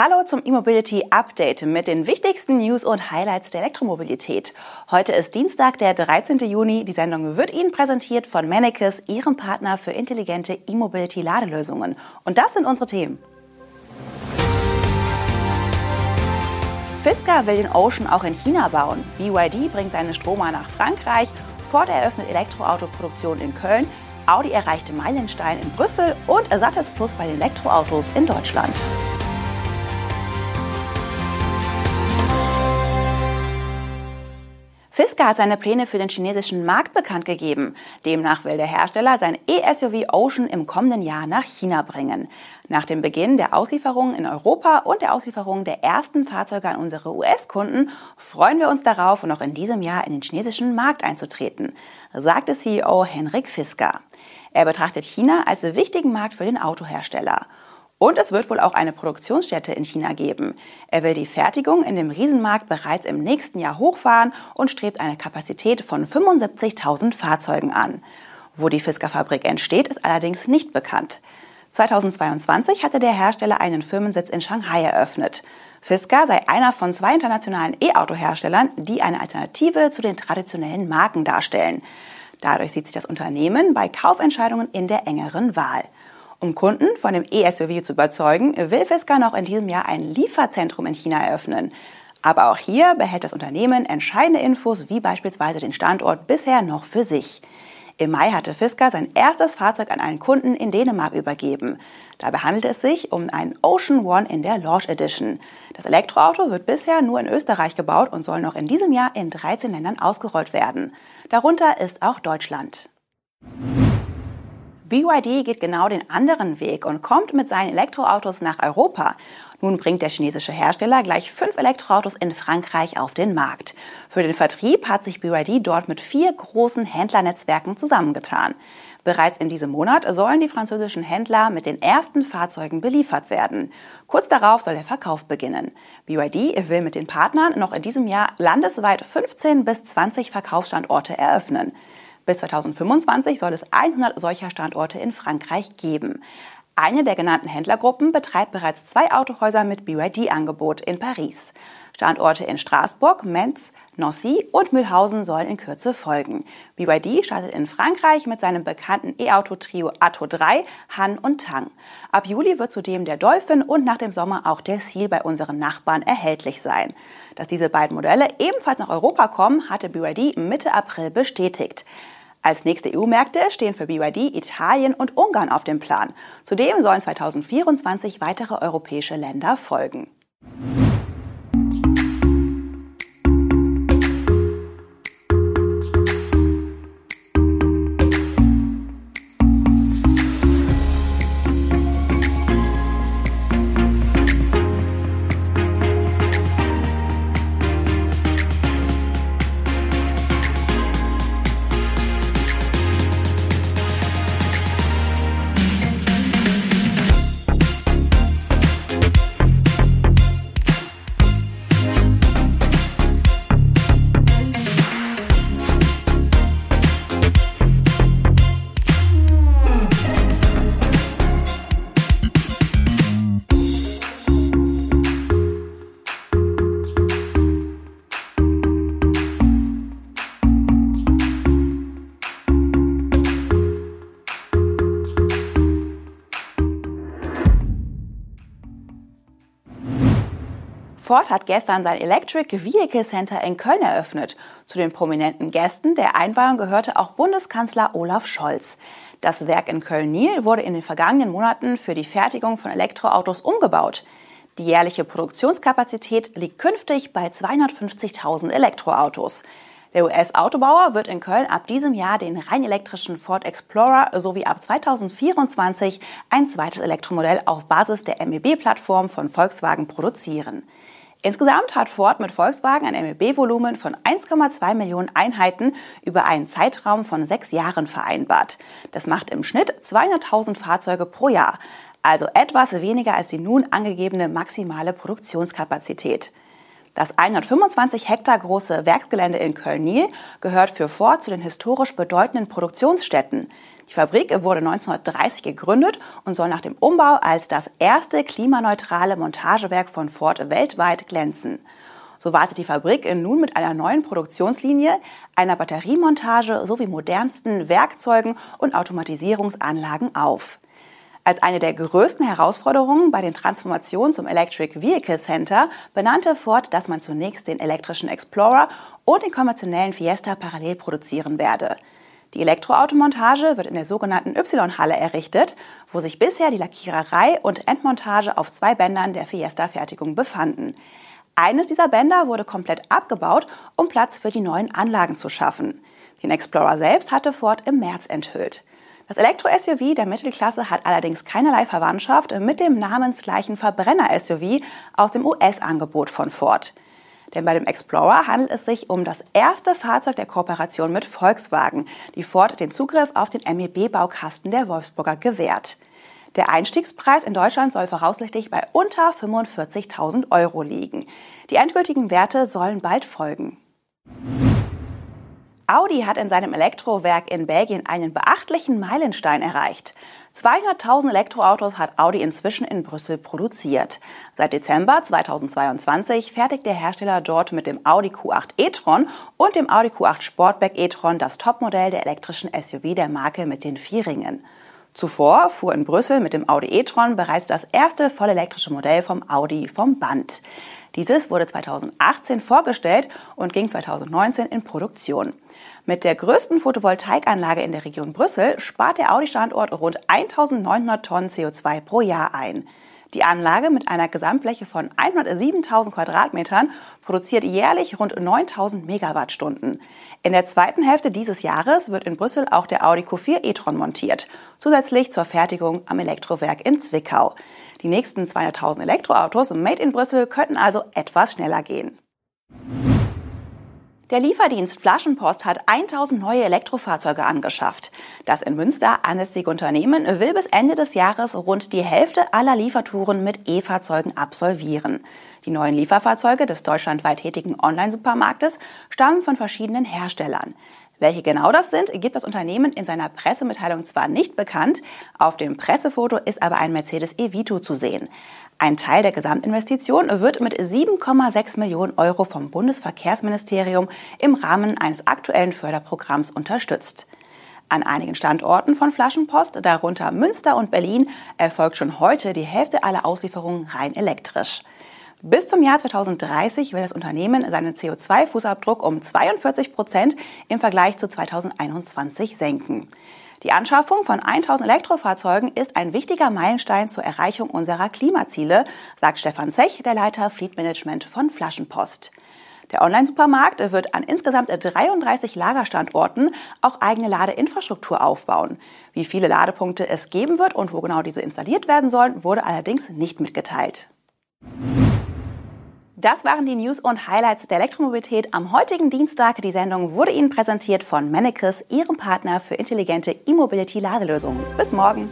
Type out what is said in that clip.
Hallo zum E-Mobility Update mit den wichtigsten News und Highlights der Elektromobilität. Heute ist Dienstag, der 13. Juni. Die Sendung wird Ihnen präsentiert von Mannekes, Ihrem Partner für intelligente E-Mobility Ladelösungen. Und das sind unsere Themen. Fisker will den Ocean auch in China bauen. BYD bringt seine Stromer nach Frankreich. Ford eröffnet Elektroautoproduktion in Köln. Audi erreichte Meilenstein in Brüssel und Sattes Plus bei den Elektroautos in Deutschland. Fisker hat seine Pläne für den chinesischen Markt bekannt gegeben. Demnach will der Hersteller sein E-SUV Ocean im kommenden Jahr nach China bringen. Nach dem Beginn der Auslieferungen in Europa und der Auslieferung der ersten Fahrzeuge an unsere US-Kunden freuen wir uns darauf, noch in diesem Jahr in den chinesischen Markt einzutreten, sagte CEO Henrik Fisker. Er betrachtet China als wichtigen Markt für den Autohersteller. Und es wird wohl auch eine Produktionsstätte in China geben. Er will die Fertigung in dem Riesenmarkt bereits im nächsten Jahr hochfahren und strebt eine Kapazität von 75.000 Fahrzeugen an. Wo die Fisker-Fabrik entsteht, ist allerdings nicht bekannt. 2022 hatte der Hersteller einen Firmensitz in Shanghai eröffnet. Fisker sei einer von zwei internationalen E-Auto-Herstellern, die eine Alternative zu den traditionellen Marken darstellen. Dadurch sieht sich das Unternehmen bei Kaufentscheidungen in der engeren Wahl. Um Kunden von dem E-SUV zu überzeugen, will Fisker noch in diesem Jahr ein Lieferzentrum in China eröffnen. Aber auch hier behält das Unternehmen entscheidende Infos wie beispielsweise den Standort bisher noch für sich. Im Mai hatte Fisker sein erstes Fahrzeug an einen Kunden in Dänemark übergeben. Dabei handelt es sich um einen Ocean One in der Launch Edition. Das Elektroauto wird bisher nur in Österreich gebaut und soll noch in diesem Jahr in 13 Ländern ausgerollt werden. Darunter ist auch Deutschland. BYD geht genau den anderen Weg und kommt mit seinen Elektroautos nach Europa. Nun bringt der chinesische Hersteller gleich fünf Elektroautos in Frankreich auf den Markt. Für den Vertrieb hat sich BYD dort mit vier großen Händlernetzwerken zusammengetan. Bereits in diesem Monat sollen die französischen Händler mit den ersten Fahrzeugen beliefert werden. Kurz darauf soll der Verkauf beginnen. BYD will mit den Partnern noch in diesem Jahr landesweit 15 bis 20 Verkaufsstandorte eröffnen. Bis 2025 soll es 100 solcher Standorte in Frankreich geben. Eine der genannten Händlergruppen betreibt bereits zwei Autohäuser mit BYD-Angebot in Paris. Standorte in Straßburg, Metz, Nancy und Mühlhausen sollen in Kürze folgen. BYD startet in Frankreich mit seinem bekannten E-Auto-Trio Atto 3, Han und Tang. Ab Juli wird zudem der Dolphin und nach dem Sommer auch der Seal bei unseren Nachbarn erhältlich sein. Dass diese beiden Modelle ebenfalls nach Europa kommen, hatte BYD Mitte April bestätigt. Als nächste EU-Märkte stehen für BYD Italien und Ungarn auf dem Plan. Zudem sollen 2024 weitere europäische Länder folgen. Ford hat gestern sein Electric Vehicle Center in Köln eröffnet. Zu den prominenten Gästen der Einweihung gehörte auch Bundeskanzler Olaf Scholz. Das Werk in Köln-Niel wurde in den vergangenen Monaten für die Fertigung von Elektroautos umgebaut. Die jährliche Produktionskapazität liegt künftig bei 250.000 Elektroautos. Der US-Autobauer wird in Köln ab diesem Jahr den rein elektrischen Ford Explorer sowie ab 2024 ein zweites Elektromodell auf Basis der MEB-Plattform von Volkswagen produzieren. Insgesamt hat Ford mit Volkswagen ein MEB-Volumen von 1,2 Millionen Einheiten über einen Zeitraum von sechs Jahren vereinbart. Das macht im Schnitt 200.000 Fahrzeuge pro Jahr, also etwas weniger als die nun angegebene maximale Produktionskapazität. Das 125 Hektar große Werksgelände in Köln-Niel gehört für Ford zu den historisch bedeutenden Produktionsstätten. Die Fabrik wurde 1930 gegründet und soll nach dem Umbau als das erste klimaneutrale Montagewerk von Ford weltweit glänzen. So wartet die Fabrik nun mit einer neuen Produktionslinie, einer Batteriemontage sowie modernsten Werkzeugen und Automatisierungsanlagen auf. Als eine der größten Herausforderungen bei den Transformationen zum Electric Vehicle Center benannte Ford, dass man zunächst den elektrischen Explorer und den konventionellen Fiesta parallel produzieren werde. Die Elektroautomontage wird in der sogenannten Y-Halle errichtet, wo sich bisher die Lackiererei und Endmontage auf zwei Bändern der Fiesta-Fertigung befanden. Eines dieser Bänder wurde komplett abgebaut, um Platz für die neuen Anlagen zu schaffen. Den Explorer selbst hatte Ford im März enthüllt. Das Elektro-SUV der Mittelklasse hat allerdings keinerlei Verwandtschaft mit dem namensgleichen Verbrenner-SUV aus dem US-Angebot von Ford. Denn bei dem Explorer handelt es sich um das erste Fahrzeug der Kooperation mit Volkswagen, die Ford den Zugriff auf den MEB-Baukasten der Wolfsburger gewährt. Der Einstiegspreis in Deutschland soll voraussichtlich bei unter 45.000 Euro liegen. Die endgültigen Werte sollen bald folgen. Audi hat in seinem Elektrowerk in Belgien einen beachtlichen Meilenstein erreicht. 200.000 Elektroautos hat Audi inzwischen in Brüssel produziert. Seit Dezember 2022 fertigt der Hersteller dort mit dem Audi Q8 e-tron und dem Audi Q8 Sportback e-tron das Topmodell der elektrischen SUV der Marke mit den Vierringen. Zuvor fuhr in Brüssel mit dem Audi e-tron bereits das erste vollelektrische Modell vom Audi vom Band. Dieses wurde 2018 vorgestellt und ging 2019 in Produktion. Mit der größten Photovoltaikanlage in der Region Brüssel spart der Audi-Standort rund 1900 Tonnen CO2 pro Jahr ein. Die Anlage mit einer Gesamtfläche von 107.000 Quadratmetern produziert jährlich rund 9.000 Megawattstunden. In der zweiten Hälfte dieses Jahres wird in Brüssel auch der Audi Q4 e-tron montiert, zusätzlich zur Fertigung am Elektrowerk in Zwickau. Die nächsten 200.000 Elektroautos made in Brüssel könnten also etwas schneller gehen. Der Lieferdienst Flaschenpost hat 1000 neue Elektrofahrzeuge angeschafft. Das in Münster ansässige Unternehmen will bis Ende des Jahres rund die Hälfte aller Liefertouren mit E-Fahrzeugen absolvieren. Die neuen Lieferfahrzeuge des deutschlandweit tätigen Online-Supermarktes stammen von verschiedenen Herstellern. Welche genau das sind, gibt das Unternehmen in seiner Pressemitteilung zwar nicht bekannt, auf dem Pressefoto ist aber ein Mercedes E-Vito zu sehen. Ein Teil der Gesamtinvestition wird mit 7,6 Millionen Euro vom Bundesverkehrsministerium im Rahmen eines aktuellen Förderprogramms unterstützt. An einigen Standorten von Flaschenpost, darunter Münster und Berlin, erfolgt schon heute die Hälfte aller Auslieferungen rein elektrisch. Bis zum Jahr 2030 will das Unternehmen seinen CO2-Fußabdruck um 42 Prozent im Vergleich zu 2021 senken. Die Anschaffung von 1000 Elektrofahrzeugen ist ein wichtiger Meilenstein zur Erreichung unserer Klimaziele, sagt Stefan Zech, der Leiter Fleet Management von Flaschenpost. Der Online-Supermarkt wird an insgesamt 33 Lagerstandorten auch eigene Ladeinfrastruktur aufbauen. Wie viele Ladepunkte es geben wird und wo genau diese installiert werden sollen, wurde allerdings nicht mitgeteilt. Das waren die News und Highlights der Elektromobilität am heutigen Dienstag. Die Sendung wurde Ihnen präsentiert von Mannekes, Ihrem Partner für intelligente E-Mobility-Ladelösungen. Bis morgen.